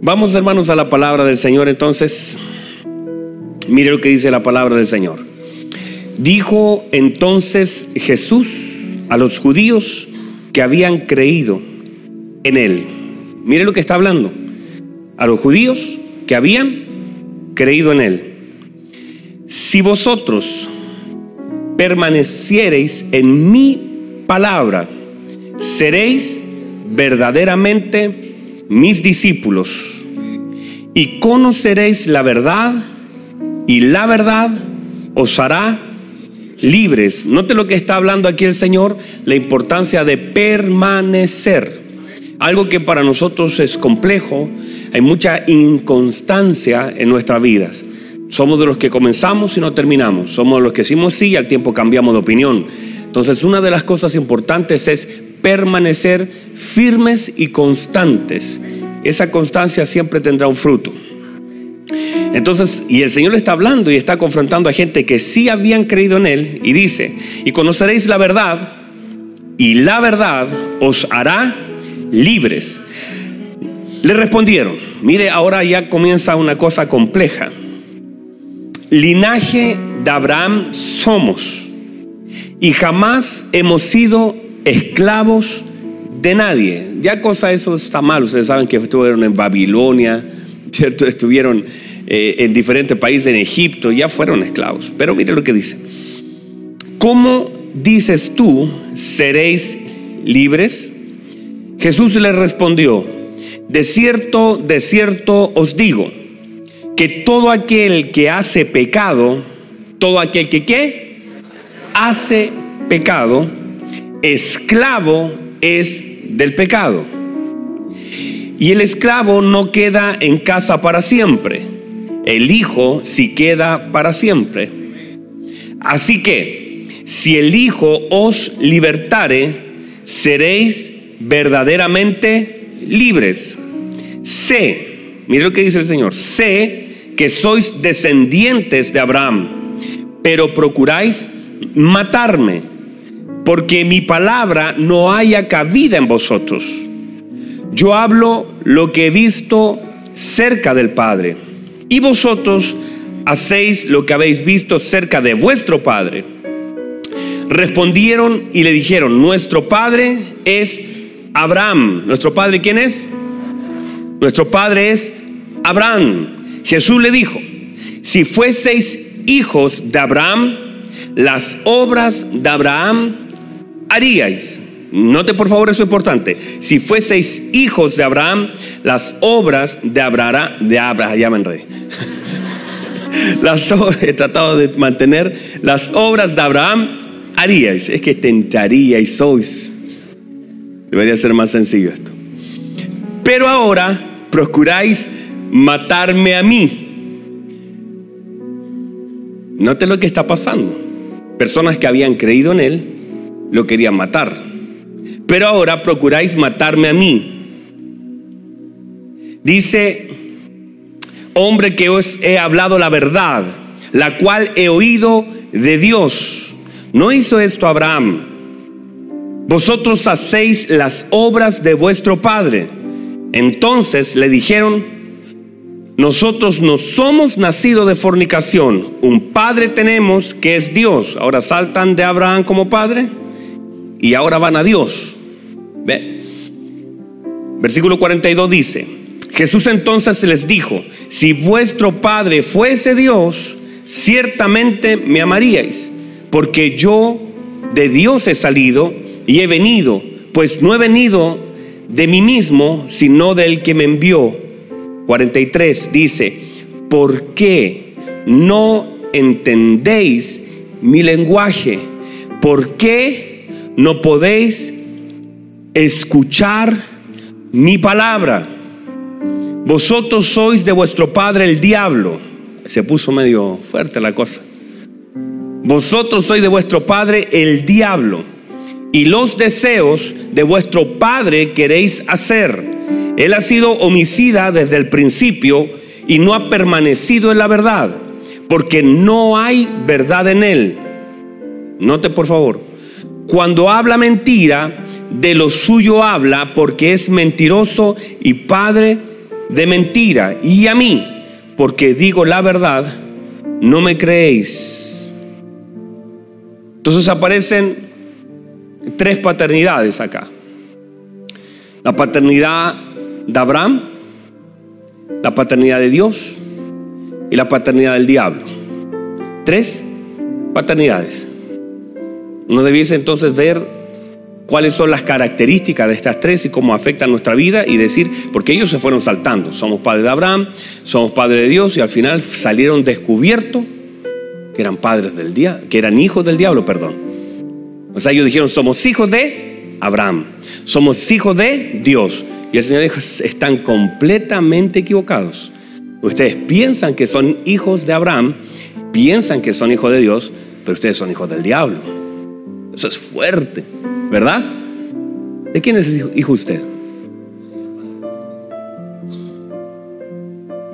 Vamos hermanos a la palabra del Señor entonces. Mire lo que dice la palabra del Señor. Dijo entonces Jesús a los judíos que habían creído en él. Mire lo que está hablando. A los judíos que habían creído en él. Si vosotros permaneciereis en mi palabra, seréis verdaderamente mis discípulos, y conoceréis la verdad, y la verdad os hará libres. Note lo que está hablando aquí el Señor, la importancia de permanecer. Algo que para nosotros es complejo, hay mucha inconstancia en nuestras vidas. Somos de los que comenzamos y no terminamos. Somos los que decimos sí y al tiempo cambiamos de opinión. Entonces, una de las cosas importantes es permanecer firmes y constantes. Esa constancia siempre tendrá un fruto. Entonces, y el Señor le está hablando y está confrontando a gente que sí habían creído en Él y dice, y conoceréis la verdad y la verdad os hará libres. Le respondieron, mire, ahora ya comienza una cosa compleja. Linaje de Abraham somos y jamás hemos sido esclavos de nadie. Ya cosa eso está mal. Ustedes saben que estuvieron en Babilonia, ¿cierto? Estuvieron eh, en diferentes países, en Egipto, ya fueron esclavos. Pero mire lo que dice. ¿Cómo dices tú, seréis libres? Jesús le respondió, de cierto, de cierto os digo, que todo aquel que hace pecado, todo aquel que qué, hace pecado, esclavo es del pecado. Y el esclavo no queda en casa para siempre. El hijo sí queda para siempre. Así que, si el hijo os libertare, seréis verdaderamente libres. Sé, mire lo que dice el Señor, sé que sois descendientes de Abraham, pero procuráis matarme porque mi palabra no haya cabida en vosotros. Yo hablo lo que he visto cerca del Padre, y vosotros hacéis lo que habéis visto cerca de vuestro Padre. Respondieron y le dijeron, nuestro Padre es Abraham. ¿Nuestro Padre quién es? Nuestro Padre es Abraham. Jesús le dijo, si fueseis hijos de Abraham, las obras de Abraham haríais? Note por favor eso es importante. Si fueseis hijos de Abraham, las obras de Abraham, de Abraham, ya Las he tratado de mantener las obras de Abraham haríais. Es que tentaríais, sois. Debería ser más sencillo esto. Pero ahora procuráis matarme a mí. Note lo que está pasando. Personas que habían creído en él lo querían matar. Pero ahora procuráis matarme a mí. Dice, hombre que os he hablado la verdad, la cual he oído de Dios. No hizo esto Abraham. Vosotros hacéis las obras de vuestro padre. Entonces le dijeron, nosotros no somos nacidos de fornicación, un padre tenemos que es Dios. Ahora saltan de Abraham como padre y ahora van a Dios. ¿Ve? Versículo 42 dice, Jesús entonces les dijo, si vuestro Padre fuese Dios, ciertamente me amaríais, porque yo de Dios he salido y he venido, pues no he venido de mí mismo, sino del que me envió. 43 dice, ¿por qué no entendéis mi lenguaje? ¿Por qué no podéis escuchar mi palabra. Vosotros sois de vuestro padre el diablo. Se puso medio fuerte la cosa. Vosotros sois de vuestro padre el diablo. Y los deseos de vuestro padre queréis hacer. Él ha sido homicida desde el principio y no ha permanecido en la verdad, porque no hay verdad en él. Note por favor, cuando habla mentira, de lo suyo habla porque es mentiroso y padre de mentira, y a mí, porque digo la verdad, no me creéis. Entonces aparecen tres paternidades acá. La paternidad de Abraham, la paternidad de Dios y la paternidad del diablo. Tres paternidades. Uno debiese entonces ver cuáles son las características de estas tres y cómo afectan nuestra vida y decir, porque ellos se fueron saltando. Somos padres de Abraham, somos padres de Dios y al final salieron descubiertos que eran padres del diablo, que eran hijos del diablo, perdón. O sea, ellos dijeron, somos hijos de Abraham, somos hijos de Dios. Y el Señor dijo, están completamente equivocados. Ustedes piensan que son hijos de Abraham, piensan que son hijos de Dios, pero ustedes son hijos del diablo. Eso es fuerte. ¿Verdad? ¿De quién es hijo usted?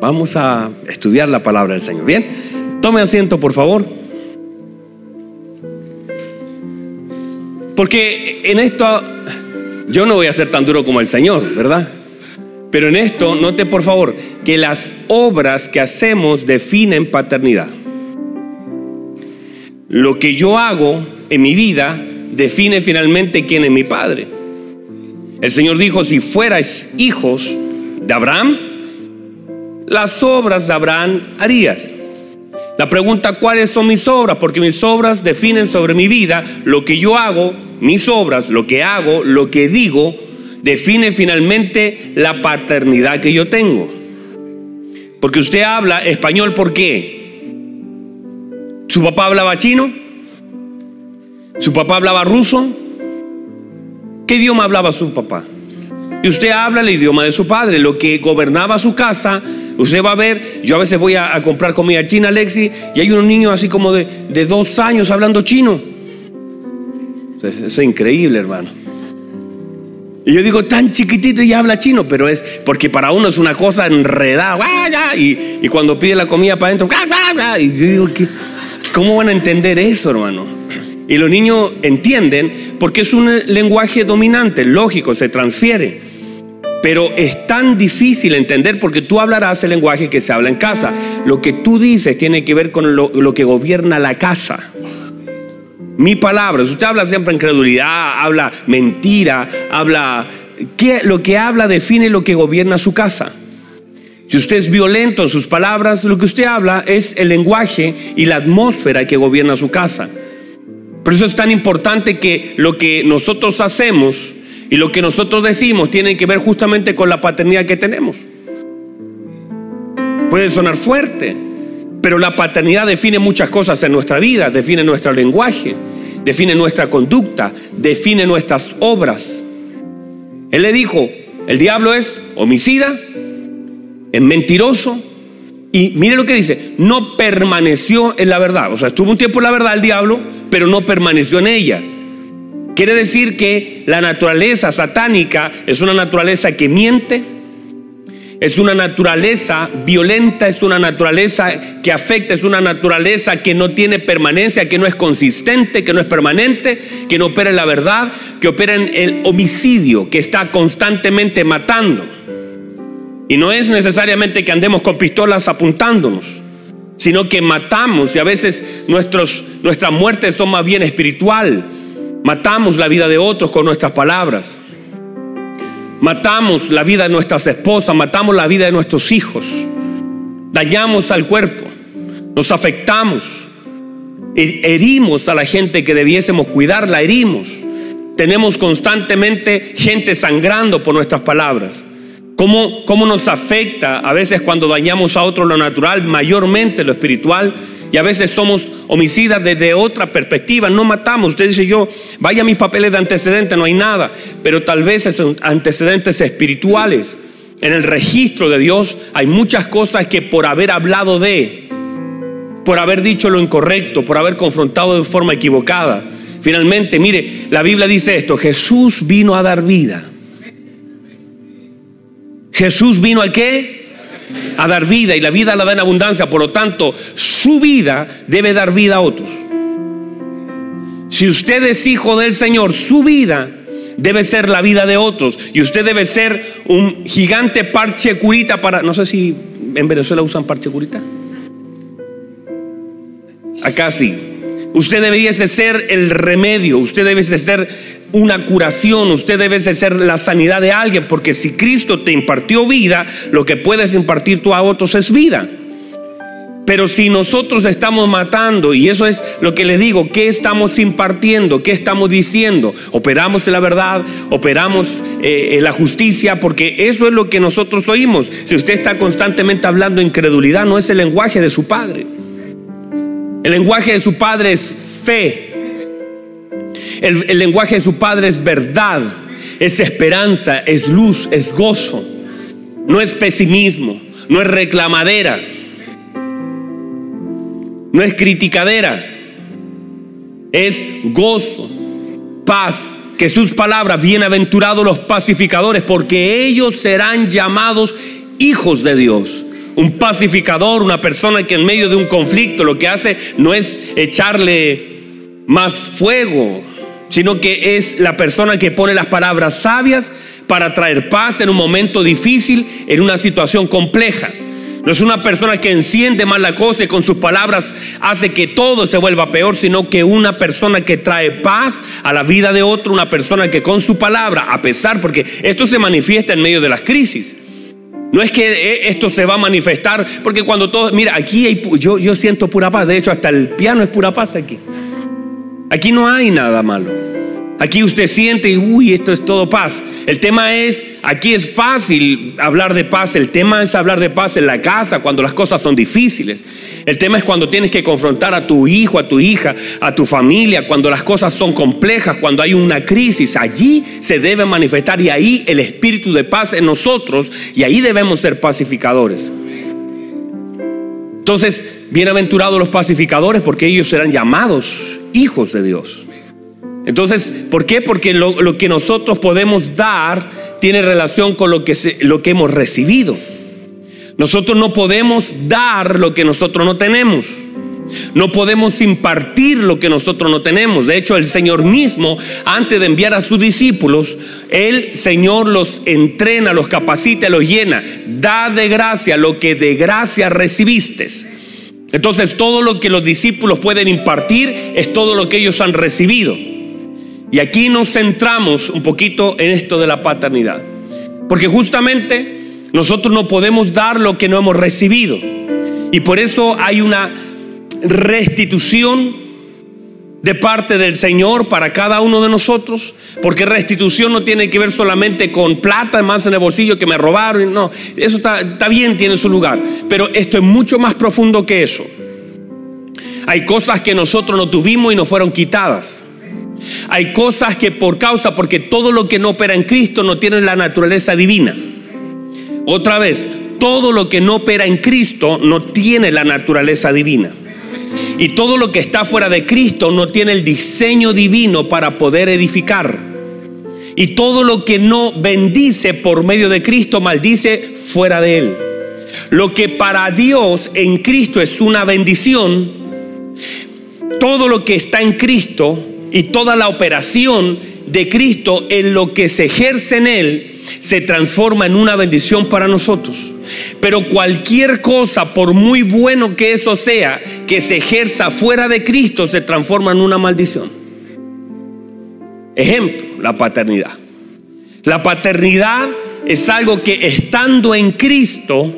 Vamos a estudiar la palabra del Señor. Bien, tome asiento, por favor. Porque en esto yo no voy a ser tan duro como el Señor, ¿verdad? Pero en esto, note por favor que las obras que hacemos definen paternidad. Lo que yo hago en mi vida define finalmente quién es mi padre. El Señor dijo, si fuerais hijos de Abraham, las obras de Abraham harías. La pregunta, ¿cuáles son mis obras? Porque mis obras definen sobre mi vida, lo que yo hago, mis obras, lo que hago, lo que digo, define finalmente la paternidad que yo tengo. Porque usted habla español, ¿por qué? ¿Su papá hablaba chino? ¿Su papá hablaba ruso? ¿Qué idioma hablaba su papá? Y usted habla el idioma de su padre, lo que gobernaba su casa. Usted va a ver, yo a veces voy a, comprar comida china, Alexi, y hay unos niños así como de, dos años hablando chino. es increíble, hermano. Y yo digo, tan chiquitito y habla chino, pero es porque para uno es una cosa enredada. Y, y cuando pide la comida para adentro, y yo digo, ¿cómo van a entender eso, hermano? Y los niños entienden porque es un lenguaje dominante, lógico, se transfiere. Pero es tan difícil entender porque tú hablarás el lenguaje que se habla en casa. Lo que tú dices tiene que ver con lo, que gobierna la casa. Mi palabra, usted habla siempre incredulidad, habla mentira, habla... ¿qué, lo que habla define lo que gobierna su casa. Si usted es violento en sus palabras, lo que usted habla es el lenguaje y la atmósfera que gobierna su casa. Por eso es tan importante que lo que nosotros hacemos y lo que nosotros decimos tiene que ver justamente con la paternidad que tenemos. Puede sonar fuerte, pero la paternidad define muchas cosas en nuestra vida, define nuestro lenguaje, define nuestra conducta, define nuestras obras. Él le dijo, el diablo es homicida, mentiroso, y mire lo que dice, no permaneció en la verdad. O sea, estuvo un tiempo en la verdad el diablo, pero no permaneció en ella. Quiere decir que la naturaleza satánica es una naturaleza que miente, es una naturaleza violenta, es una naturaleza que afecta, es una naturaleza que no tiene permanencia, que no es consistente, que no es permanente, que no opera en la verdad, que opera en el homicidio, que está constantemente matando. Y no es necesariamente que andemos con pistolas apuntándonos, sino que matamos y a veces nuestros, nuestras muertes son más bien espiritual. Matamos la vida de otros con nuestras palabras. Matamos la vida de nuestras esposas, matamos la vida de nuestros hijos. Dañamos al cuerpo, nos afectamos, herimos a la gente que debiésemos cuidar, la herimos. Tenemos constantemente gente sangrando por nuestras palabras. ¿Cómo, ¿Cómo nos afecta a veces cuando dañamos a otro lo natural, mayormente lo espiritual? Y a veces somos homicidas desde otra perspectiva, no matamos. Usted dice yo, vaya mis papeles de antecedentes, no hay nada, pero tal vez son antecedentes espirituales. En el registro de Dios hay muchas cosas que por haber hablado de, por haber dicho lo incorrecto, por haber confrontado de forma equivocada. Finalmente, mire, la Biblia dice esto, Jesús vino a dar vida Jesús vino al qué? A dar vida y la vida la da en abundancia. Por lo tanto, su vida debe dar vida a otros. Si usted es hijo del Señor, su vida debe ser la vida de otros y usted debe ser un gigante parche curita para, no sé si en Venezuela usan parche curita. Acá sí. Usted debería ser el remedio, usted debe ser una curación, usted debe ser la sanidad de alguien, porque si Cristo te impartió vida, lo que puedes impartir tú a otros es vida. Pero si nosotros estamos matando, y eso es lo que le digo, ¿qué estamos impartiendo? ¿Qué estamos diciendo? Operamos la verdad, operamos eh, la justicia, porque eso es lo que nosotros oímos. Si usted está constantemente hablando incredulidad, no es el lenguaje de su padre. El lenguaje de su padre es fe. El, lenguaje de su padre es verdad, es esperanza, es luz, es gozo. No es pesimismo, no es reclamadera no es criticadera, es gozo, paz. Que sus palabras, bienaventurados los pacificadores, porque ellos serán llamados hijos de Dios. Un pacificador, una persona que en medio de un conflicto lo que hace no es echarle más fuego, sino que es la persona que pone las palabras sabias para traer paz en un momento difícil, en una situación compleja. No es una persona que enciende mal la cosa y con sus palabras hace que todo se vuelva peor, sino que una persona que trae paz a la vida de otro, una persona que con su palabra, a pesar, porque esto se manifiesta en medio de las crisis. No es que eh, esto se va a manifestar, porque cuando todo, mira, aquí yo, yo siento pura paz, de hecho hasta el piano es pura paz aquí. Aquí no hay nada malo. Aquí usted siente, y uy, esto es todo paz. El tema es, aquí es fácil hablar de paz. El tema es hablar de paz en la casa cuando las cosas son difíciles. El tema es cuando tienes que confrontar a tu hijo, a tu hija, a tu familia, cuando las cosas son complejas, cuando hay una crisis. Allí se debe manifestar y ahí el espíritu de paz en nosotros y ahí debemos ser pacificadores. Entonces, bienaventurados los pacificadores porque ellos serán llamados hijos de Dios. Entonces, ¿por qué? Porque lo, que nosotros podemos dar tiene relación con lo que, lo que hemos recibido. Nosotros no podemos dar lo que nosotros no tenemos. No podemos impartir lo que nosotros no tenemos. De hecho, el Señor mismo, antes de enviar a sus discípulos, el Señor los entrena, los capacita, los llena. Da de gracia lo que de gracia recibiste. Entonces, todo lo que los discípulos pueden impartir es todo lo que ellos han recibido. Y aquí nos centramos un poquito en esto de la paternidad. Porque justamente nosotros no podemos dar lo que no hemos recibido. Y por eso hay una restitución de parte del Señor para cada uno de nosotros, porque restitución no tiene que ver solamente con plata más en el bolsillo que me robaron, no, eso está, bien, tiene su lugar, pero esto es mucho más profundo que eso. Hay cosas que nosotros no tuvimos y nos fueron quitadas. Hay cosas que por causa, porque todo lo que no opera en Cristo no tiene la naturaleza divina. Otra vez, todo lo que no opera en Cristo no tiene la naturaleza divina. Y todo lo que está fuera de Cristo no tiene el diseño divino para poder edificar. Y todo lo que no bendice por medio de Cristo maldice fuera de Él. Lo que para Dios en Cristo es una bendición, todo lo que está en Cristo y toda la operación de Cristo en lo que se ejerce en Él se transforma en una bendición para nosotros. Pero cualquier cosa, por muy bueno que eso sea, que se ejerza fuera de Cristo, se transforma en una maldición. Ejemplo, la paternidad. La paternidad es algo que estando en Cristo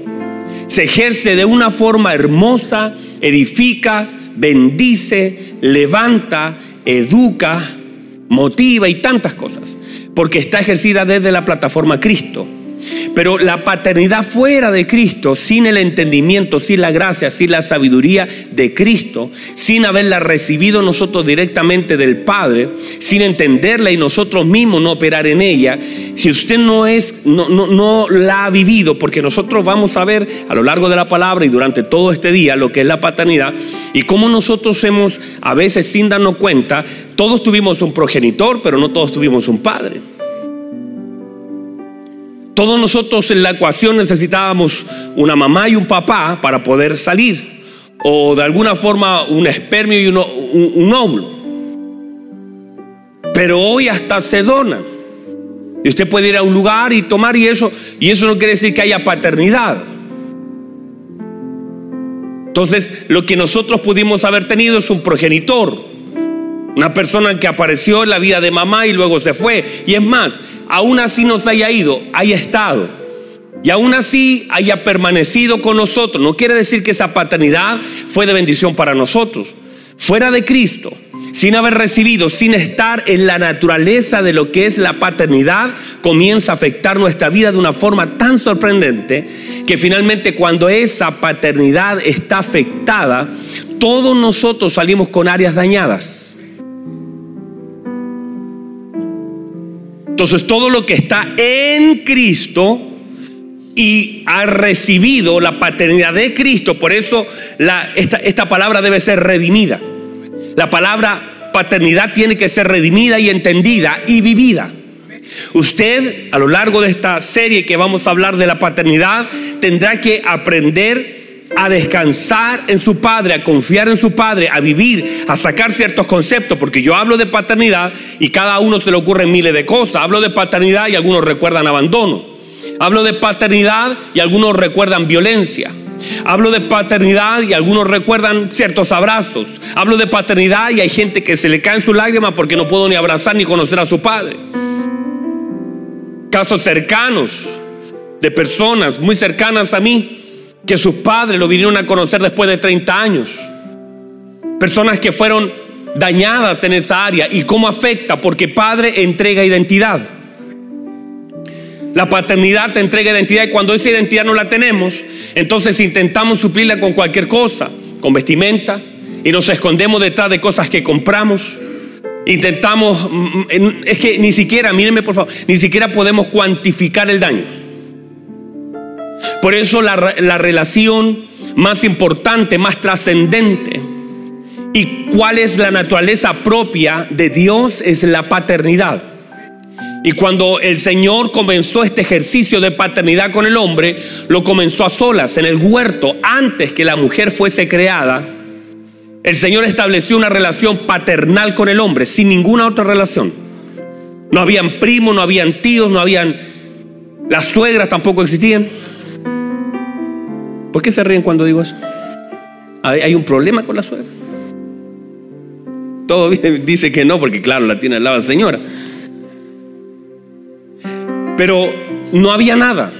se ejerce de una forma hermosa, edifica, bendice, levanta educa, motiva y tantas cosas, porque está ejercida desde la plataforma Cristo. Pero la paternidad fuera de Cristo, sin el entendimiento, sin la gracia, sin la sabiduría de Cristo, sin haberla recibido nosotros directamente del Padre, sin entenderla y nosotros mismos no operar en ella, si usted no es no, no, no la ha vivido, porque nosotros vamos a ver a lo largo de la palabra y durante todo este día lo que es la paternidad y cómo nosotros hemos a veces sin darnos cuenta, todos tuvimos un progenitor, pero no todos tuvimos un padre. Todos nosotros en la ecuación necesitábamos una mamá y un papá para poder salir. O de alguna forma un espermio y un, óvulo. Pero hoy hasta se donan. Y usted puede ir a un lugar y tomar y eso, y eso no quiere decir que haya paternidad. Entonces, lo que nosotros pudimos haber tenido es un progenitor, una persona que apareció en la vida de mamá y luego se fue. Y es más, aún así nos haya ido, haya estado. Y aún así haya permanecido con nosotros. No quiere decir que esa paternidad fue de bendición para nosotros. Fuera de Cristo, sin haber recibido, sin estar en la naturaleza de lo que es la paternidad, comienza a afectar nuestra vida de una forma tan sorprendente que finalmente cuando esa paternidad está afectada, todos nosotros salimos con áreas dañadas. Entonces todo lo que está en Cristo y ha recibido la paternidad de Cristo, por eso esta, esta palabra debe ser redimida. La palabra paternidad tiene que ser redimida y entendida y vivida. Usted, a lo largo de esta serie que vamos a hablar de la paternidad, tendrá que aprender a descansar en su padre, a confiar en su padre, a vivir, a sacar ciertos conceptos, porque yo hablo de paternidad y cada uno se le ocurren miles de cosas. Hablo de paternidad y algunos recuerdan abandono. Hablo de paternidad y algunos recuerdan violencia. Hablo de paternidad y algunos recuerdan ciertos abrazos. Hablo de paternidad y hay gente que se le caen sus lágrimas porque no puedo ni abrazar ni conocer a su padre. Casos cercanos de personas muy cercanas a mí que sus padres lo vinieron a conocer después de 30 años. Personas que fueron dañadas en esa área y cómo afecta porque padre entrega identidad. La paternidad te entrega identidad y cuando esa identidad no la tenemos, entonces intentamos suplirla con cualquier cosa, con vestimenta, y nos escondemos detrás de cosas que compramos. Intentamos, mm, mm, es que ni siquiera, mírenme por favor, ni siquiera podemos cuantificar el daño. Por eso la, la relación más importante, más trascendente, y cuál es la naturaleza propia de Dios es la paternidad. Y cuando el Señor comenzó este ejercicio de paternidad con el hombre, lo comenzó a solas, en el huerto, antes que la mujer fuese creada. El Señor estableció una relación paternal con el hombre, sin ninguna otra relación. No habían primos, no habían tíos, no habían... Las suegras tampoco existían. ¿Por qué se ríen cuando digo eso? ¿Hay un problema con la suegra? Todo dice que no, porque claro, la tiene al lado la señora. Pero no había nada.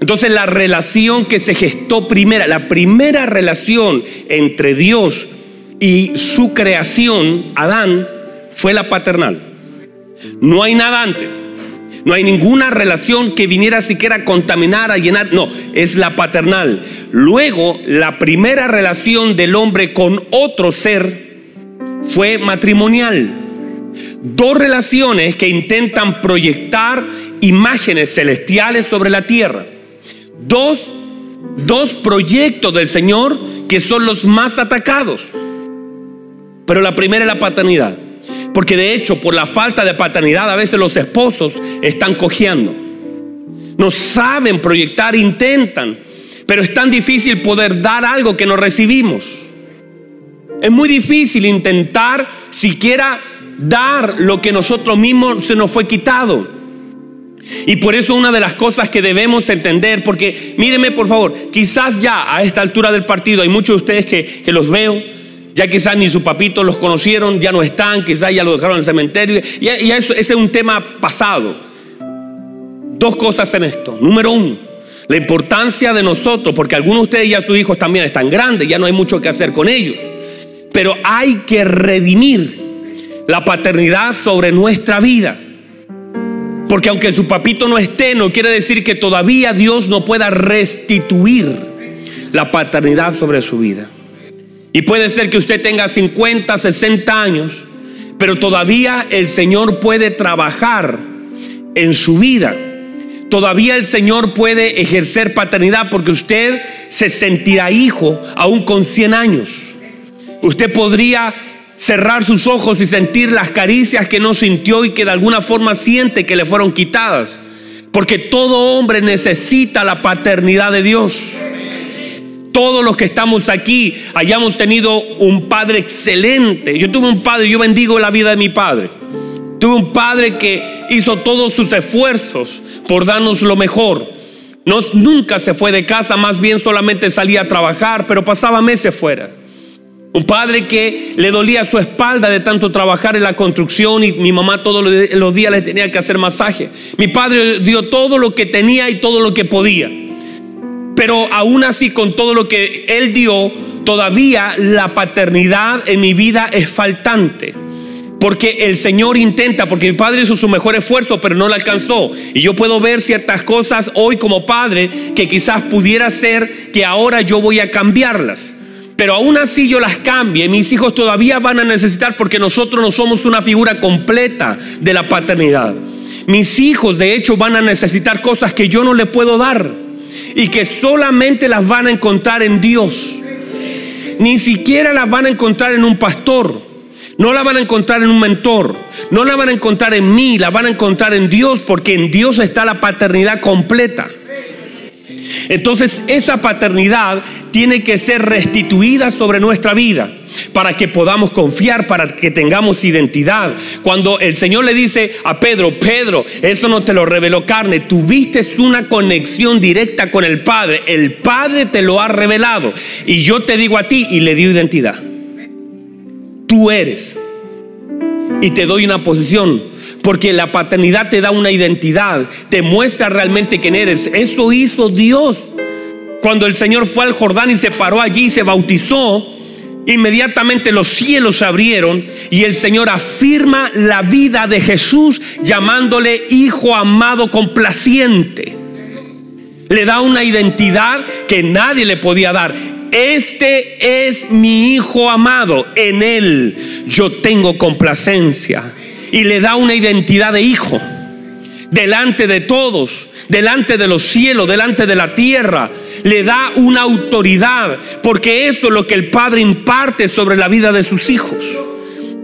Entonces la relación que se gestó primera, la primera relación entre Dios y su creación, Adán, fue la paternal. No hay nada antes. No hay ninguna relación que viniera siquiera a contaminar, a llenar. No, es la paternal. Luego, la primera relación del hombre con otro ser fue matrimonial. Dos relaciones que intentan proyectar imágenes celestiales sobre la tierra. Dos, dos proyectos del Señor que son los más atacados. Pero la primera es la paternidad. Porque de hecho, por la falta de paternidad, a veces los esposos están cojeando. No saben proyectar, intentan. Pero es tan difícil poder dar algo que no recibimos. Es muy difícil intentar siquiera dar lo que nosotros mismos se nos fue quitado. Y por eso una de las cosas que debemos entender, porque mírenme por favor, quizás ya a esta altura del partido hay muchos de ustedes que, los veo, ya quizás ni su papito los conocieron, ya no están, quizás ya lo dejaron en el cementerio, y, eso, ese es un tema pasado. Dos cosas en esto. Número uno, la importancia de nosotros, porque algunos de ustedes ya sus hijos también están grandes, ya no hay mucho que hacer con ellos, pero hay que redimir la paternidad sobre nuestra vida. Porque aunque su papito no esté, no quiere decir que todavía Dios no pueda restituir la paternidad sobre su vida. Y puede ser que usted tenga 50, 60 años, pero todavía el Señor puede trabajar en su vida. Todavía el Señor puede ejercer paternidad porque usted se sentirá hijo aún con 100 años. Usted podría cerrar sus ojos y sentir las caricias que no sintió y que de alguna forma siente que le fueron quitadas. Porque todo hombre necesita la paternidad de Dios. Todos los que estamos aquí hayamos tenido un padre excelente. Yo tuve un padre, yo bendigo la vida de mi padre. Tuve un padre que hizo todos sus esfuerzos por darnos lo mejor. nunca se fue de casa, más bien solamente salía a trabajar, pero pasaba meses fuera. Un padre que le dolía su espalda de tanto trabajar en la construcción y mi mamá todos los días le tenía que hacer masaje. Mi padre dio todo lo que tenía y todo lo que podía. Pero aún así, con todo lo que él dio, todavía la paternidad en mi vida es faltante. Porque el Señor intenta, porque mi padre hizo su mejor esfuerzo, pero no lo alcanzó. Y yo puedo ver ciertas cosas hoy como padre que quizás pudiera ser que ahora yo voy a cambiarlas. Pero aún así yo las cambie, mis hijos todavía van a necesitar porque nosotros no somos una figura completa de la paternidad. Mis hijos de hecho van a necesitar cosas que yo no les puedo dar y que solamente las van a encontrar en Dios. Ni siquiera las van a encontrar en un pastor. No la van a encontrar en un mentor, no la van a encontrar en mí, la van a encontrar en Dios, porque en Dios está la paternidad completa. Entonces esa paternidad tiene que ser restituida sobre nuestra vida para que podamos confiar, para que tengamos identidad. Cuando el Señor le dice a Pedro, Pedro, eso no te lo reveló carne, tuviste una conexión directa con el Padre, el Padre te lo ha revelado y yo te digo a ti y le dio identidad. Tú eres y te doy una posición porque la paternidad te da una identidad, te muestra realmente quién eres. Eso hizo Dios. Cuando el Señor fue al Jordán y se paró allí y se bautizó, inmediatamente los cielos se abrieron y el Señor afirma la vida de Jesús llamándole hijo amado complaciente. Le da una identidad que nadie le podía dar. Este es mi hijo amado, en él yo tengo complacencia y le da una identidad de hijo delante de todos, delante de los cielos, delante de la tierra. Le da una autoridad, porque eso es lo que el Padre imparte sobre la vida de sus hijos.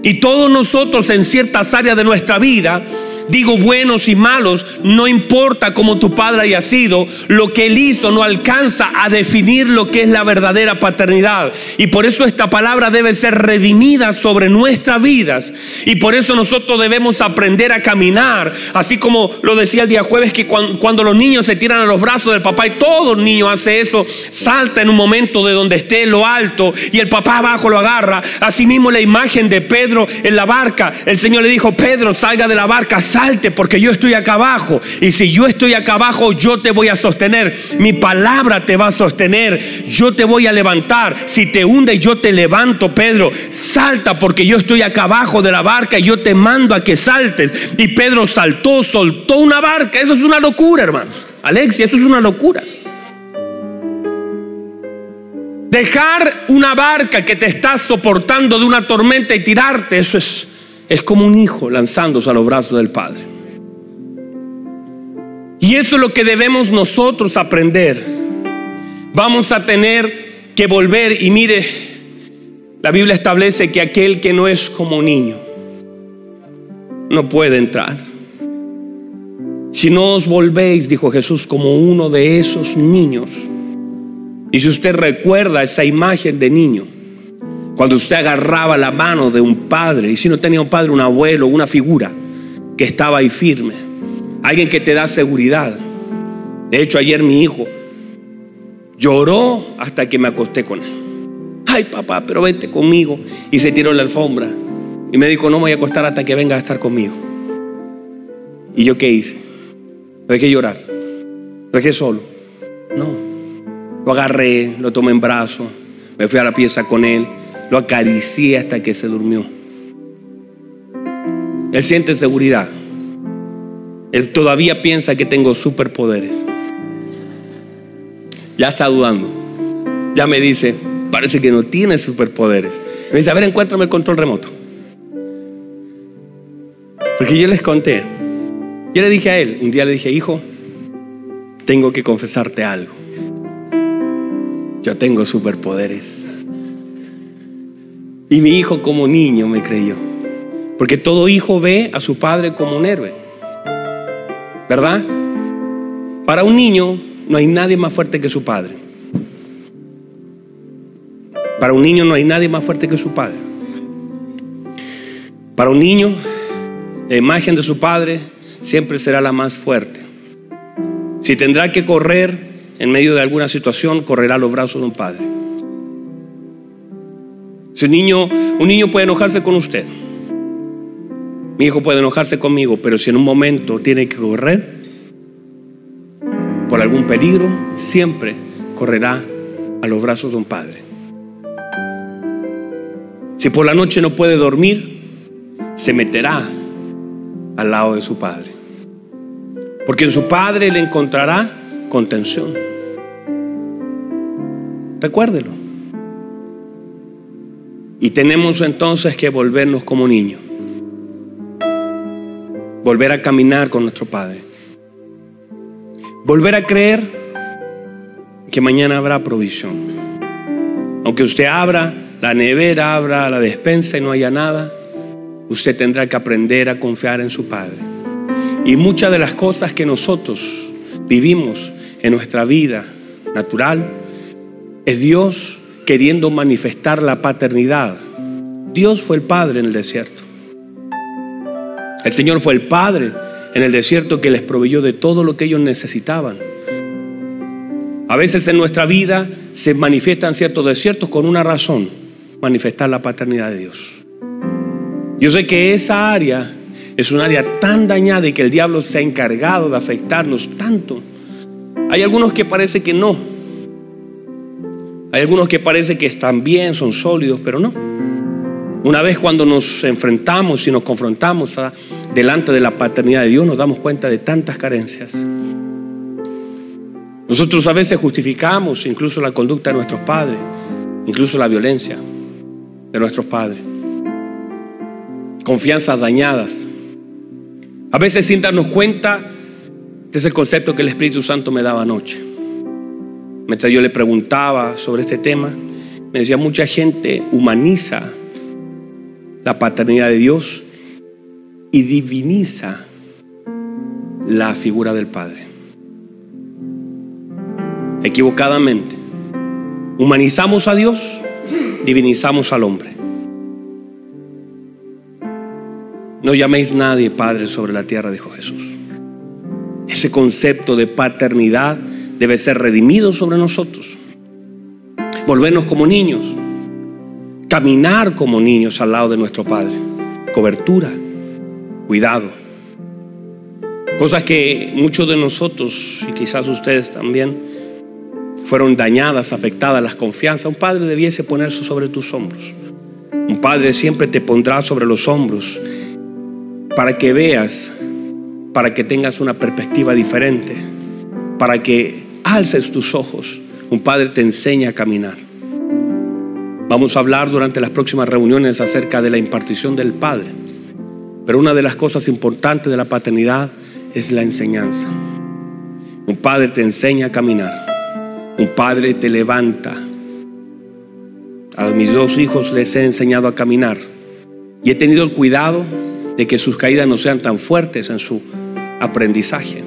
Y todos nosotros en ciertas áreas de nuestra vida digo buenos y malos, no importa cómo tu padre haya sido, lo que él hizo no alcanza a definir lo que es la verdadera paternidad. Y por eso esta palabra debe ser redimida sobre nuestras vidas. Y por eso nosotros debemos aprender a caminar, así como lo decía el día jueves, que cuando, los niños se tiran a los brazos del papá y todo niño hace eso, salta en un momento de donde esté lo alto y el papá abajo lo agarra. Asimismo la imagen de Pedro en la barca, el Señor le dijo, Pedro, salga de la barca, salte porque yo estoy acá abajo. Y si yo estoy acá abajo, yo te voy a sostener. Mi palabra te va a sostener. Yo te voy a levantar. Si te hunde, yo te levanto, Pedro. Salta porque yo estoy acá abajo de la barca y yo te mando a que saltes. Y Pedro saltó, soltó una barca. Eso es una locura, hermanos. Alexia, eso es una locura. Dejar una barca que te está soportando de una tormenta y tirarte, eso es es como un hijo lanzándose a los brazos del Padre. Y eso es lo que debemos nosotros aprender. Vamos a tener que volver y mire, la Biblia establece que aquel que no es como niño no puede entrar. Si no os volvéis, dijo Jesús, como uno de esos niños. Y si usted recuerda esa imagen de niño, cuando usted agarraba la mano de un padre, y si no tenía un padre, un abuelo, una figura que estaba ahí firme, alguien que te da seguridad. De hecho, ayer mi hijo lloró hasta que me acosté con él. Ay, papá, pero vente conmigo. Y se tiró la alfombra. Y me dijo, no me voy a acostar hasta que venga a estar conmigo. ¿Y yo qué hice? Lo dejé llorar. Lo dejé solo. No. Lo agarré, lo tomé en brazos, me fui a la pieza con él lo acaricié hasta que se durmió. Él siente seguridad. Él todavía piensa que tengo superpoderes. Ya está dudando. Ya me dice, parece que no tiene superpoderes. Me dice, a ver, encuéntrame el control remoto. Porque yo les conté. Yo le dije a él, un día le dije, hijo, tengo que confesarte algo. Yo tengo superpoderes. Y mi hijo como niño me creyó. Porque todo hijo ve a su padre como un héroe. ¿Verdad? Para un niño no hay nadie más fuerte que su padre. Para un niño no hay nadie más fuerte que su padre. Para un niño La imagen de su padre siempre será la más fuerte. Si tendrá que correr en medio de alguna situación, correrá los brazos de un padre. Si un niño, un niño puede enojarse con usted, mi hijo puede enojarse conmigo, pero si en un momento tiene que correr por algún peligro, siempre correrá a los brazos de un padre. Si por la noche no puede dormir, se meterá al lado de su padre. Porque en su padre le encontrará contención. Recuérdelo. Y tenemos entonces que volvernos como niños. Volver a caminar con nuestro Padre. Volver a creer que mañana habrá provisión. Aunque usted abra la nevera, abra la despensa y no haya nada, usted tendrá que aprender a confiar en su Padre. Y muchas de las cosas que nosotros vivimos en nuestra vida natural es Dios queriendo manifestar la paternidad. Dios fue el Padre en el desierto. El Señor fue el Padre en el desierto que les proveyó de todo lo que ellos necesitaban. A veces en nuestra vida se manifiestan ciertos desiertos con una razón, manifestar la paternidad de Dios. Yo sé que esa área es un área tan dañada y que el diablo se ha encargado de afectarnos tanto. Hay algunos que parece que no. Hay algunos que parece que están bien, son sólidos, pero no. Una vez cuando nos enfrentamos y nos confrontamos delante de la paternidad de Dios, nos damos cuenta de tantas carencias. Nosotros a veces justificamos incluso la conducta de nuestros padres, incluso la violencia de nuestros padres. Confianzas dañadas. A veces sin darnos cuenta, este es el concepto que el Espíritu Santo me daba anoche. Mientras yo le preguntaba sobre este tema, me decía, mucha gente humaniza la paternidad de Dios y diviniza la figura del Padre. Equivocadamente. Humanizamos a Dios, divinizamos al hombre. No llaméis nadie Padre sobre la tierra, dijo Jesús. Ese concepto de paternidad debe ser redimido sobre nosotros. Volvernos como niños caminar como niños al lado de nuestro Padre. Cobertura, cuidado. Cosas que muchos de nosotros, y quizás ustedes también, fueron dañadas, afectadas, las confianzas. Un padre debiese ponerse sobre tus hombros. Un padre siempre te pondrá sobre los hombros para que veas, para que tengas una perspectiva diferente, para que alces tus ojos. Un padre te enseña a caminar. Vamos a hablar durante las próximas reuniones acerca de la impartición del Padre. Pero una de las cosas importantes de la paternidad es la enseñanza. Un padre te enseña a caminar. Un padre te levanta. A mis dos hijos les he enseñado a caminar. Y he tenido el cuidado de que sus caídas no sean tan fuertes en su aprendizaje.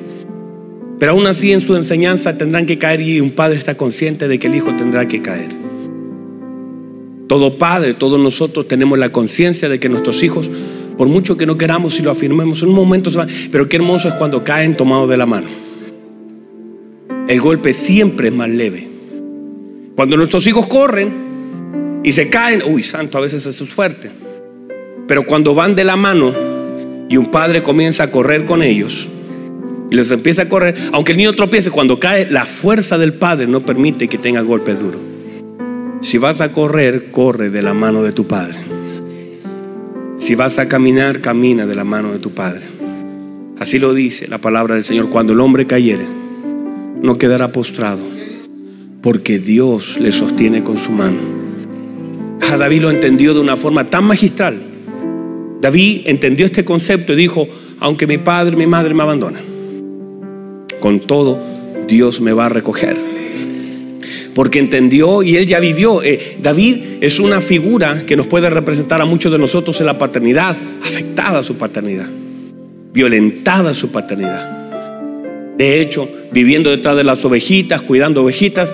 Pero aún así en su enseñanza tendrán que caer y un padre está consciente de que el hijo tendrá que caer. Todo padre, todos nosotros tenemos la conciencia de que nuestros hijos, por mucho que no queramos y lo afirmemos, en un momento se van. Pero qué hermoso es cuando caen tomados de la mano. El golpe siempre es más leve. Cuando nuestros hijos corren y se caen, uy, santo, a veces eso es fuerte. Pero cuando van de la mano y un padre comienza a correr con ellos y les empieza a correr, aunque el niño tropiece, cuando cae, la fuerza del padre no permite que tenga golpes duros. Si vas a correr, corre de la mano de tu Padre. Si vas a caminar, camina de la mano de tu Padre. Así lo dice la palabra del Señor. Cuando el hombre cayere, no quedará postrado, porque Dios le sostiene con su mano. A David lo entendió de una forma tan magistral. David entendió este concepto y dijo, aunque mi padre mi madre me abandonan, con todo Dios me va a recoger porque entendió y él ya vivió. Eh, David es una figura que nos puede representar a muchos de nosotros en la paternidad, afectada su paternidad, violentada su paternidad. De hecho, viviendo detrás de las ovejitas, cuidando ovejitas,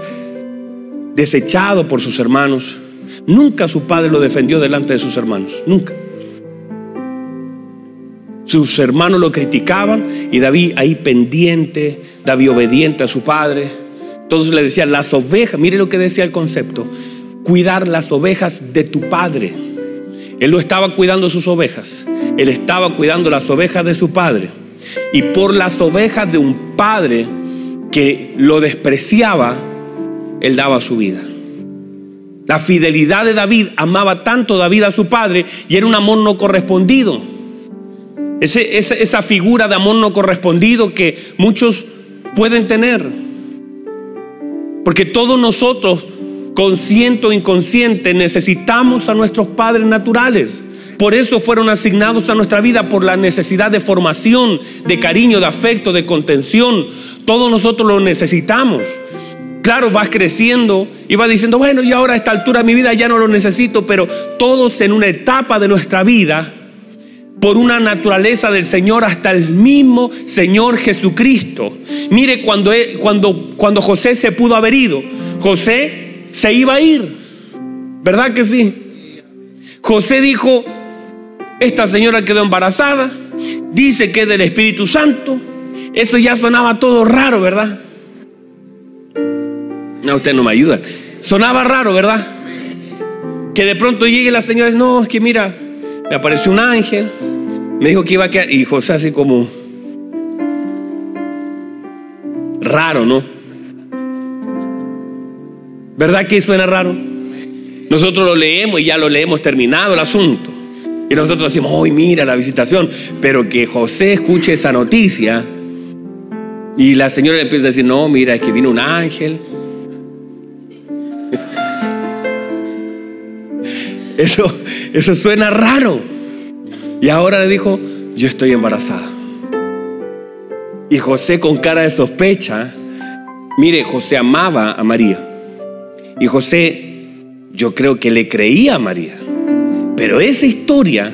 desechado por sus hermanos. Nunca su padre lo defendió delante de sus hermanos, nunca. Sus hermanos lo criticaban y David ahí pendiente, David obediente a su padre. Entonces le decía, las ovejas, mire lo que decía el concepto, cuidar las ovejas de tu padre. Él no estaba cuidando sus ovejas, él estaba cuidando las ovejas de su padre. Y por las ovejas de un padre que lo despreciaba, él daba su vida. La fidelidad de David, amaba tanto David a su padre y era un amor no correspondido esa, figura de amor no correspondido que muchos pueden tener. Porque todos nosotros, consciente o inconsciente, necesitamos a nuestros padres naturales. Por eso fueron asignados a nuestra vida por la necesidad de formación, de cariño, de afecto, de contención. Todos nosotros lo necesitamos. Claro, vas creciendo y vas diciendo, bueno, y ahora a esta altura de mi vida ya no lo necesito, pero todos en una etapa de nuestra vida por una naturaleza del Señor hasta el mismo Señor Jesucristo. Mire, cuando, cuando, cuando José se pudo haber ido, José se iba a ir, ¿verdad que sí? José dijo, esta señora quedó embarazada, dice que es del Espíritu Santo, eso ya sonaba todo raro, ¿verdad? No, usted no me ayuda. Sonaba raro, ¿verdad? Que de pronto llegue la señora, no, es que mira, me apareció un ángel, me dijo que iba a quedar, y José así como raro, ¿no? ¿Verdad que suena raro? Nosotros lo leemos y ya lo leemos terminado el asunto. Y nosotros decimos, hoy mira la visitación. Pero que José escuche esa noticia y la señora le empieza a decir, no, mira, es que vino un ángel. Eso, eso suena raro. Y ahora le dijo, yo estoy embarazada. Y José con cara de sospecha, mire, José amaba a María. Y José, yo creo que le creía a María. Pero esa historia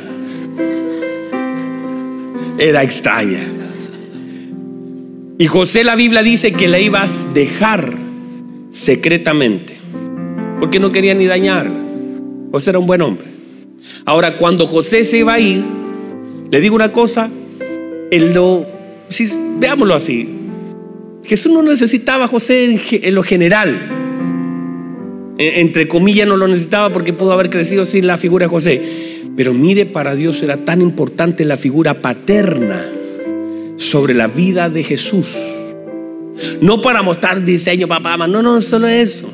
era extraña. Y José la Biblia dice que la ibas a dejar secretamente, porque no quería ni dañarla. José era un buen hombre. Ahora, cuando José se iba a ir, le digo una cosa, él lo, si, veámoslo así, Jesús no necesitaba a José en, lo general. entre comillas no lo necesitaba porque pudo haber crecido sin la figura de José. Pero mire, para Dios era tan importante la figura paterna sobre la vida de Jesús. No para mostrar diseño, papá, no, no, solo eso,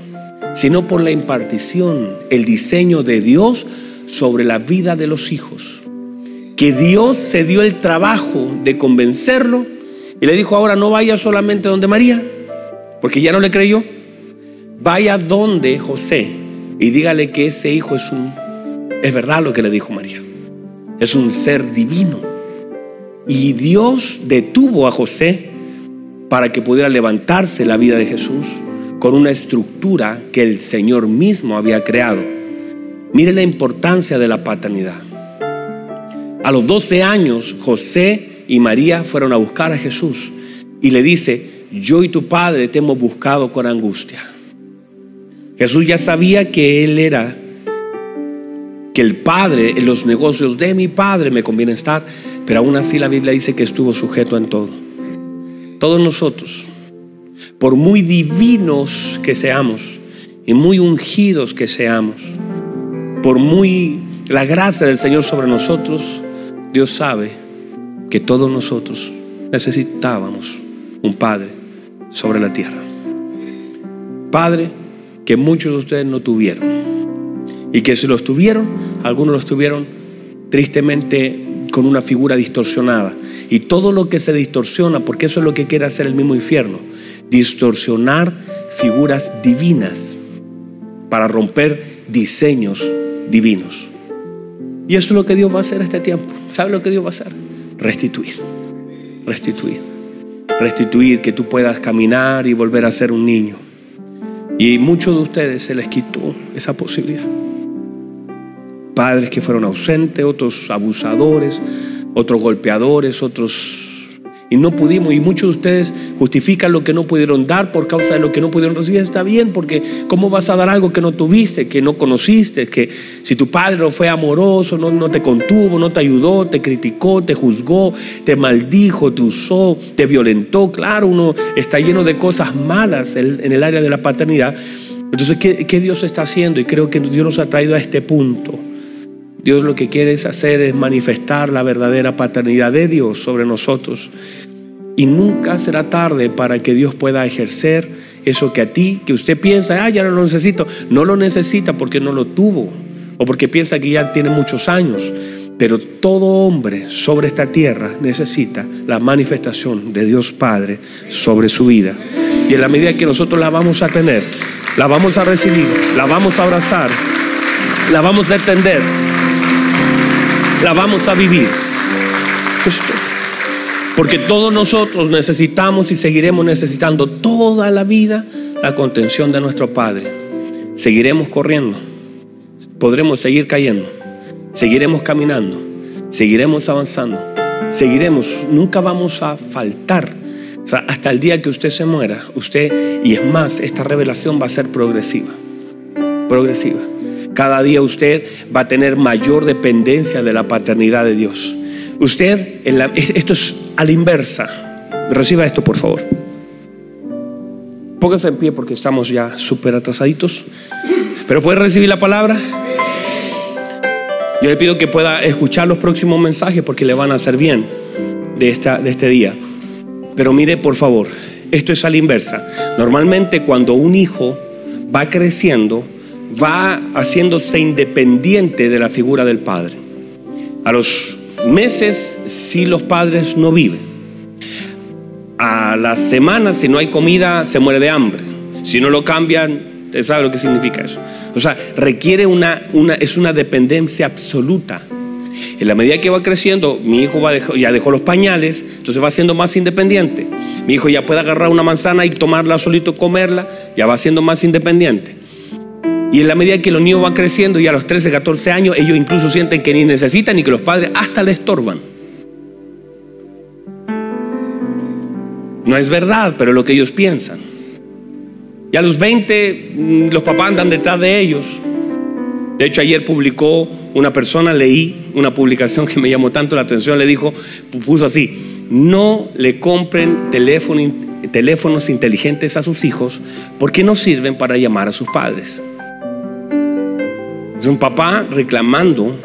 sino por la impartición, el diseño de Dios sobre la vida de los hijos. Que Dios se dio el trabajo de convencerlo y le dijo, ahora no vaya solamente donde María, porque ya no le creyó. Vaya donde José y dígale que ese hijo es un, es verdad lo que le dijo María, es un ser divino. Y Dios detuvo a José para que pudiera levantarse la vida de Jesús con una estructura que el Señor mismo había creado Mire la importancia de la paternidad. A los 12 años, José y María fueron a buscar a Jesús y le dice, yo y tu padre te hemos buscado con angustia. Jesús ya sabía que él era, que el padre, en los negocios de mi padre me conviene estar, pero aún así la Biblia dice que estuvo sujeto en todo. Todos nosotros, por muy divinos que seamos y muy ungidos que seamos, por muy la gracia del Señor sobre nosotros, Dios sabe que todos nosotros necesitábamos un Padre sobre la tierra. Padre que muchos de ustedes no tuvieron. Y que si los tuvieron, algunos los tuvieron tristemente con una figura distorsionada. Y todo lo que se distorsiona, porque eso es lo que quiere hacer el mismo infierno, distorsionar figuras divinas para romper diseños divinos. Y eso es lo que Dios va a hacer este tiempo. ¿Sabe lo que Dios va a hacer? Restituir. Restituir. Restituir que tú puedas caminar y volver a ser un niño. Y muchos de ustedes se les quitó esa posibilidad. Padres que fueron ausentes, otros abusadores, otros golpeadores, otros y no pudimos. Y muchos de ustedes justifican lo que no pudieron dar por causa de lo que no pudieron recibir. Está bien, porque ¿cómo vas a dar algo que no tuviste, que no conociste? Que si tu padre no fue amoroso, no, no te contuvo, no te ayudó, te criticó, te juzgó, te maldijo, te usó, te violentó. Claro, uno está lleno de cosas malas en, el área de la paternidad. Entonces, ¿qué, ¿qué Dios está haciendo? Y creo que Dios nos ha traído a este punto. Dios lo que quiere es hacer es manifestar la verdadera paternidad de Dios sobre nosotros. Y nunca será tarde para que Dios pueda ejercer eso que a ti, que usted piensa, ah, ya no lo necesito. No lo necesita porque no lo tuvo o porque piensa que ya tiene muchos años. Pero todo hombre sobre esta tierra necesita la manifestación de Dios Padre sobre su vida. Y en la medida que nosotros la vamos a tener, la vamos a recibir, la vamos a abrazar, la vamos a entender, la vamos a vivir. Porque todos nosotros necesitamos y seguiremos necesitando toda la vida la contención de nuestro Padre. Seguiremos corriendo, podremos seguir cayendo, seguiremos caminando, seguiremos avanzando, seguiremos, nunca vamos a faltar. O sea, hasta el día que usted se muera, usted, y es más, esta revelación va a ser progresiva, progresiva. Cada día usted va a tener mayor dependencia de la paternidad de Dios. Usted, esto es a la inversa. Reciba esto, por favor. Póngase en pie porque estamos ya súper atrasaditos. Pero puede recibir la palabra. Yo le pido que pueda escuchar los próximos mensajes porque le van a hacer bien de, esta, de este día. Pero mire, por favor, esto es a la inversa. Normalmente cuando un hijo va creciendo, va haciéndose independiente de la figura del padre. A los meses si los padres no viven. A las semanas, si no hay comida, se muere de hambre. Si no lo cambian, usted sabe lo que significa eso. O sea, requiere una, una es una dependencia absoluta. En la medida que va creciendo, mi hijo va ya dejó los pañales, entonces va siendo más independiente. Mi hijo ya puede agarrar una manzana y tomarla solito, comerla, ya va siendo más independiente. Y en la medida que los niños van creciendo y a los 13, 14 años, ellos incluso sienten que ni necesitan ni que los padres hasta le estorban. No es verdad, pero es lo que ellos piensan. Y a los 20 mm, los papás andan detrás de ellos. De hecho, ayer publicó una persona, leí una publicación que me llamó tanto la atención, le dijo, puso así, no le compren teléfonos inteligentes a sus hijos porque no sirven para llamar a sus padres. Es un papá reclamando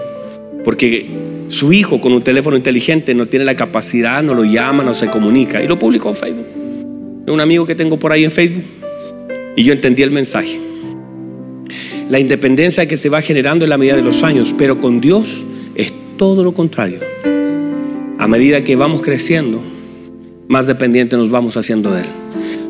porque su hijo con un teléfono inteligente no tiene la capacidad, no lo llama, no se comunica. Y lo publicó en Facebook. Es un amigo que tengo por ahí en Facebook. Y yo entendí el mensaje. La independencia que se va generando en la medida de los años, pero con Dios es todo lo contrario. A medida que vamos creciendo, más dependientes nos vamos haciendo de Él.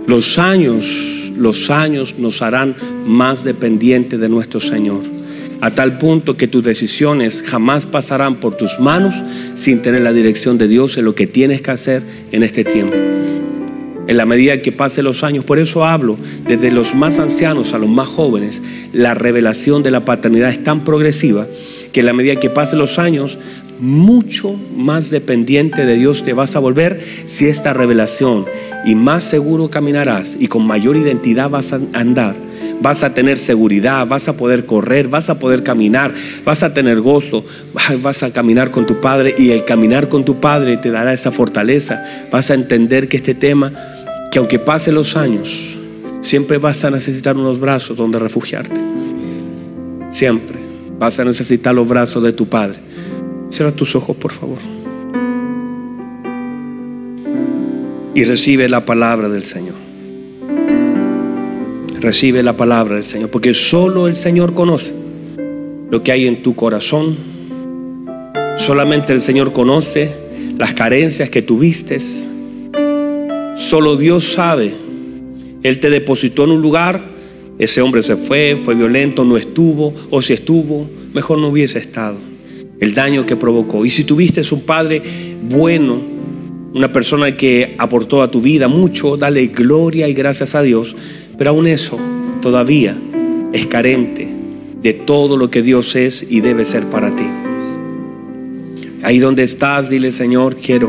Los años, los años nos harán más dependientes de nuestro Señor a tal punto que tus decisiones jamás pasarán por tus manos sin tener la dirección de Dios en lo que tienes que hacer en este tiempo. En la medida que pasen los años, por eso hablo, desde los más ancianos a los más jóvenes, la revelación de la paternidad es tan progresiva que en la medida que pasen los años, mucho más dependiente de Dios te vas a volver si esta revelación y más seguro caminarás y con mayor identidad vas a andar vas a tener seguridad, vas a poder correr, vas a poder caminar, vas a tener gozo, vas a caminar con tu Padre y el caminar con tu Padre te dará esa fortaleza. Vas a entender que este tema, que aunque pasen los años, siempre vas a necesitar unos brazos donde refugiarte. Siempre vas a necesitar los brazos de tu Padre. Cierra tus ojos, por favor. Y recibe la palabra del Señor recibe la palabra del Señor, porque solo el Señor conoce lo que hay en tu corazón. Solamente el Señor conoce las carencias que tuviste. Solo Dios sabe. Él te depositó en un lugar, ese hombre se fue, fue violento, no estuvo, o si estuvo, mejor no hubiese estado. El daño que provocó. Y si tuviste un padre bueno, una persona que aportó a tu vida mucho, dale gloria y gracias a Dios pero aún eso todavía es carente de todo lo que Dios es y debe ser para ti. Ahí donde estás, dile Señor, quiero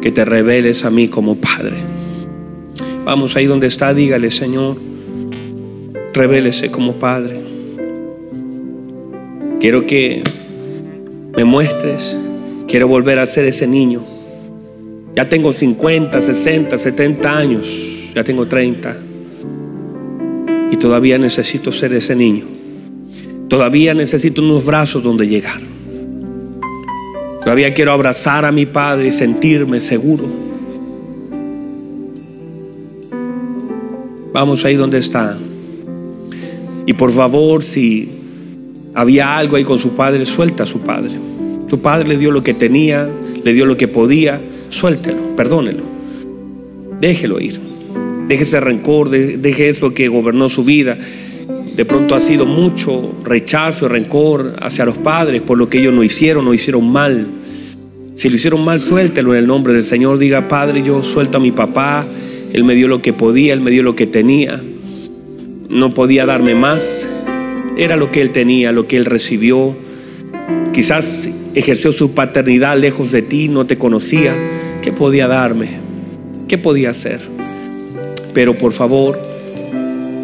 que te reveles a mí como Padre. Vamos ahí donde está, dígale, Señor, revélese como Padre. Quiero que me muestres, quiero volver a ser ese niño. Ya tengo 50, 60, 70 años, ya tengo 30 y todavía necesito ser ese niño. Todavía necesito unos brazos donde llegar. Todavía quiero abrazar a mi Padre y sentirme seguro. Vamos ahí donde está. Y por favor, si había algo ahí con su padre, suelta a su padre. Su padre le dio lo que tenía, le dio lo que podía, suéltelo, perdónelo. Déjelo ir. Deje ese rencor, deje eso que gobernó su vida. De pronto ha sido mucho rechazo y rencor hacia los padres por lo que ellos no hicieron, no hicieron mal. Si lo hicieron mal, suéltelo en el nombre del Señor. Diga, Padre, yo suelto a mi papá. Él me dio lo que podía, él me dio lo que tenía. No podía darme más. Era lo que él tenía, lo que él recibió. Quizás ejerció su paternidad lejos de ti, no te conocía. ¿Qué podía darme? ¿Qué podía hacer? Pero por favor,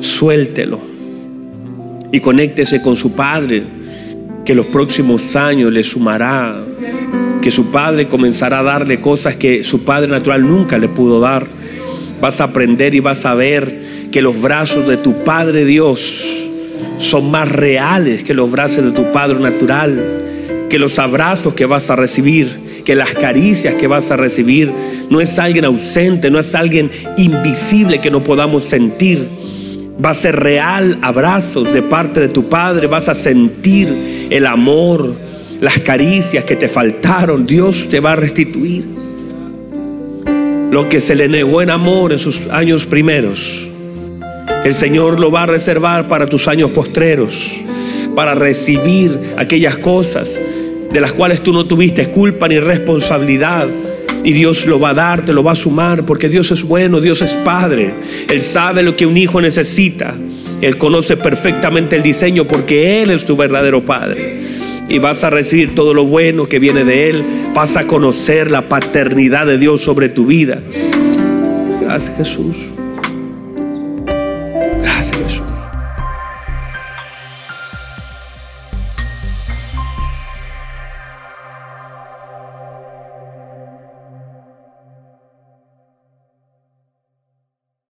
suéltelo y conéctese con su Padre, que los próximos años le sumará que su padre comenzará a darle cosas que su padre natural nunca le pudo dar. Vas a aprender y vas a ver que los brazos de tu Padre Dios son más reales que los brazos de tu Padre natural, que los abrazos que vas a recibir, que las caricias que vas a recibir, no es alguien ausente, no es alguien invisible que no podamos sentir. Va a ser real abrazos de parte de tu Padre, vas a sentir el amor, las caricias que te faltaron, Dios te va a restituir. Lo que se le negó en amor en sus años primeros, el Señor lo va a reservar para tus años postreros, para recibir aquellas cosas de las cuales tú no tuviste culpa ni responsabilidad. Y Dios lo va a dar, te lo va a sumar, porque Dios es bueno, Dios es Padre. Él sabe lo que un hijo necesita. Él conoce perfectamente el diseño porque Él es tu verdadero Padre y vas a recibir todo lo bueno que viene de Él. Vas a conocer la paternidad de Dios sobre tu vida. Gracias Jesús.